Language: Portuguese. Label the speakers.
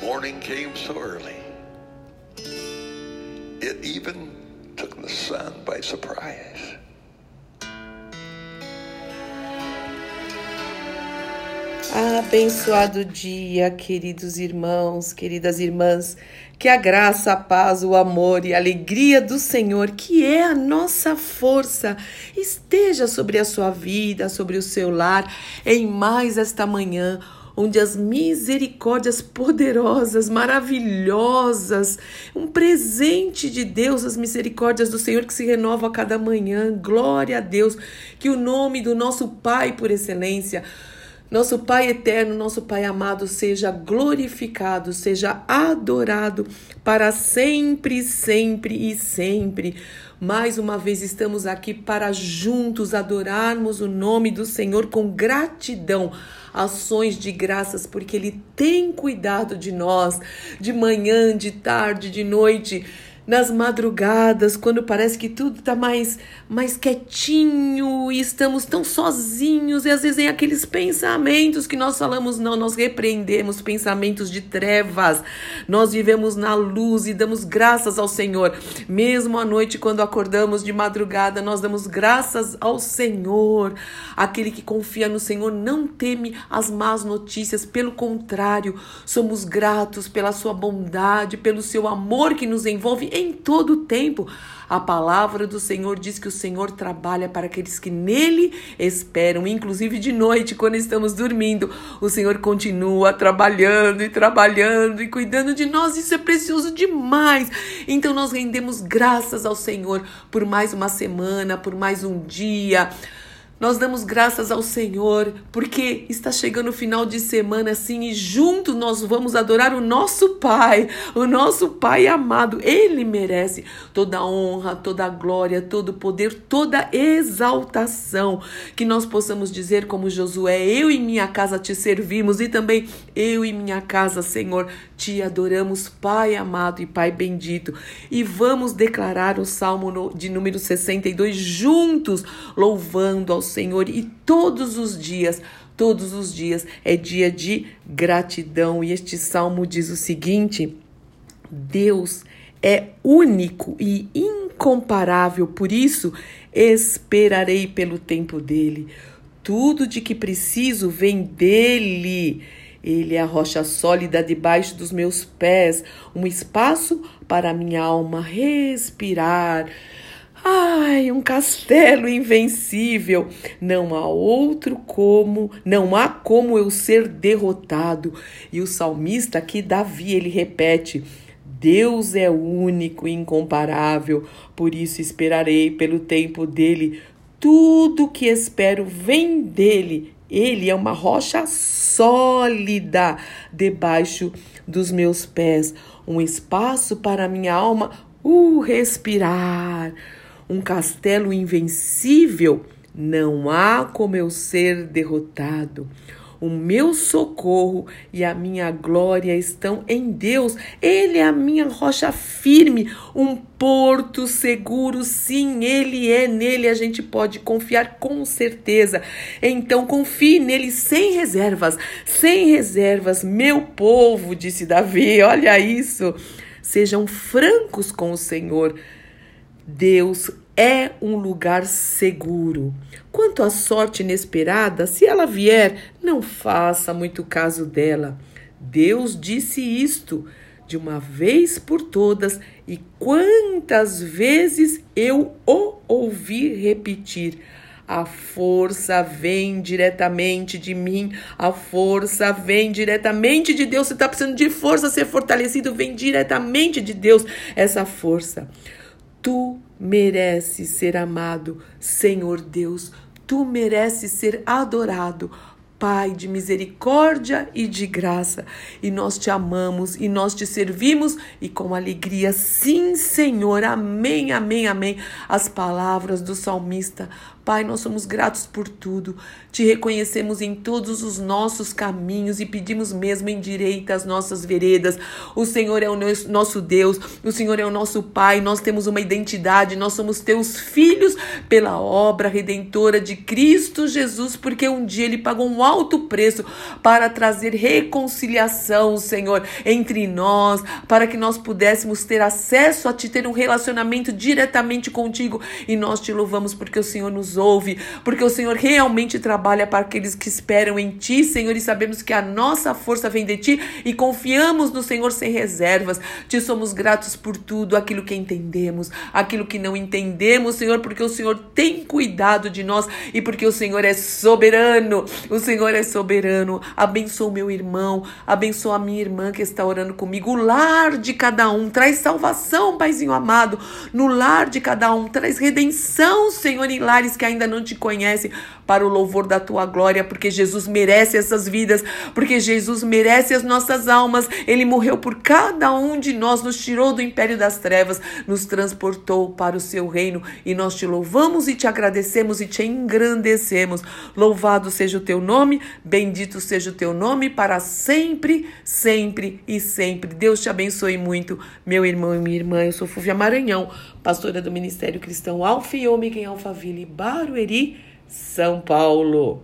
Speaker 1: morning came so early, it even took the sun by surprise.
Speaker 2: Abençoado dia, queridos irmãos, queridas irmãs. Que a graça, a paz, o amor e a alegria do Senhor, que é a nossa força, esteja sobre a sua vida, sobre o seu lar, em mais esta manhã onde as misericórdias poderosas, maravilhosas, um presente de Deus, as misericórdias do Senhor que se renovam a cada manhã. Glória a Deus, que o nome do nosso Pai por excelência, nosso Pai eterno, nosso Pai amado, seja glorificado, seja adorado para sempre, sempre e sempre. Mais uma vez estamos aqui para juntos adorarmos o nome do Senhor com gratidão, ações de graças, porque Ele tem cuidado de nós, de manhã, de tarde, de noite nas madrugadas, quando parece que tudo está mais, mais quietinho e estamos tão sozinhos, e às vezes vem aqueles pensamentos que nós falamos, não, nós repreendemos pensamentos de trevas, nós vivemos na luz e damos graças ao Senhor. Mesmo à noite, quando acordamos de madrugada, nós damos graças ao Senhor. Aquele que confia no Senhor não teme as más notícias, pelo contrário, somos gratos pela sua bondade, pelo seu amor que nos envolve em todo o tempo. A palavra do Senhor diz que o Senhor trabalha para aqueles que nele esperam, inclusive de noite, quando estamos dormindo. O Senhor continua trabalhando e trabalhando e cuidando de nós. Isso é precioso demais. Então nós rendemos graças ao Senhor por mais uma semana, por mais um dia. Nós damos graças ao Senhor porque está chegando o final de semana assim e juntos nós vamos adorar o nosso Pai, o nosso Pai amado. Ele merece toda a honra, toda a glória, todo o poder, toda a exaltação. Que nós possamos dizer como Josué: Eu e minha casa te servimos e também eu e minha casa, Senhor, te adoramos, Pai amado e Pai bendito. E vamos declarar o Salmo de número 62 juntos, louvando ao Senhor e todos os dias, todos os dias é dia de gratidão. E este salmo diz o seguinte: Deus é único e incomparável, por isso esperarei pelo tempo dele. Tudo de que preciso vem dele. Ele é a rocha sólida debaixo dos meus pés, um espaço para minha alma respirar. Ai, um castelo invencível. Não há outro como, não há como eu ser derrotado. E o salmista aqui, Davi, ele repete: Deus é único e incomparável, por isso esperarei pelo tempo dele. Tudo que espero vem dele. Ele é uma rocha sólida debaixo dos meus pés, um espaço para minha alma uh, respirar um castelo invencível, não há como eu ser derrotado. O meu socorro e a minha glória estão em Deus. Ele é a minha rocha firme, um porto seguro. Sim, ele é. Nele a gente pode confiar com certeza. Então confie nele sem reservas. Sem reservas, meu povo, disse Davi. Olha isso. Sejam francos com o Senhor. Deus é um lugar seguro. Quanto à sorte inesperada, se ela vier, não faça muito caso dela. Deus disse isto de uma vez por todas, e quantas vezes eu o ouvi repetir. A força vem diretamente de mim, a força vem diretamente de Deus. Você está precisando de força, ser fortalecido, vem diretamente de Deus essa força. Tu mereces ser amado, Senhor Deus. Tu mereces ser adorado. Pai de misericórdia e de graça, e nós te amamos e nós te servimos e com alegria, sim, Senhor, amém, amém, amém. As palavras do salmista Pai, nós somos gratos por tudo. Te reconhecemos em todos os nossos caminhos e pedimos mesmo em direita as nossas veredas. O Senhor é o nosso Deus, o Senhor é o nosso Pai. Nós temos uma identidade, nós somos teus filhos pela obra redentora de Cristo Jesus, porque um dia ele pagou um alto preço para trazer reconciliação, Senhor, entre nós, para que nós pudéssemos ter acesso a te ter um relacionamento diretamente contigo. E nós te louvamos porque o Senhor nos ouve, porque o Senhor realmente trabalha para aqueles que esperam em Ti, Senhor, e sabemos que a nossa força vem de Ti e confiamos no Senhor sem reservas. Te somos gratos por tudo, aquilo que entendemos, aquilo que não entendemos, Senhor, porque o Senhor tem cuidado de nós e porque o Senhor é soberano. O Senhor é soberano. Abençoa o meu irmão, abençoa a minha irmã que está orando comigo. O lar de cada um traz salvação, Paizinho amado, no lar de cada um, traz redenção, Senhor, em lares que ainda não te conhecem, para o louvor da tua glória, porque Jesus merece essas vidas, porque Jesus merece as nossas almas. Ele morreu por cada um de nós, nos tirou do império das trevas, nos transportou para o seu reino e nós te louvamos e te agradecemos e te engrandecemos. Louvado seja o teu nome, bendito seja o teu nome para sempre, sempre e sempre. Deus te abençoe muito, meu irmão e minha irmã. Eu sou Fúvia Maranhão, pastora do Ministério Cristão Alfa e Ômega em Alphaville, Barueri, São Paulo.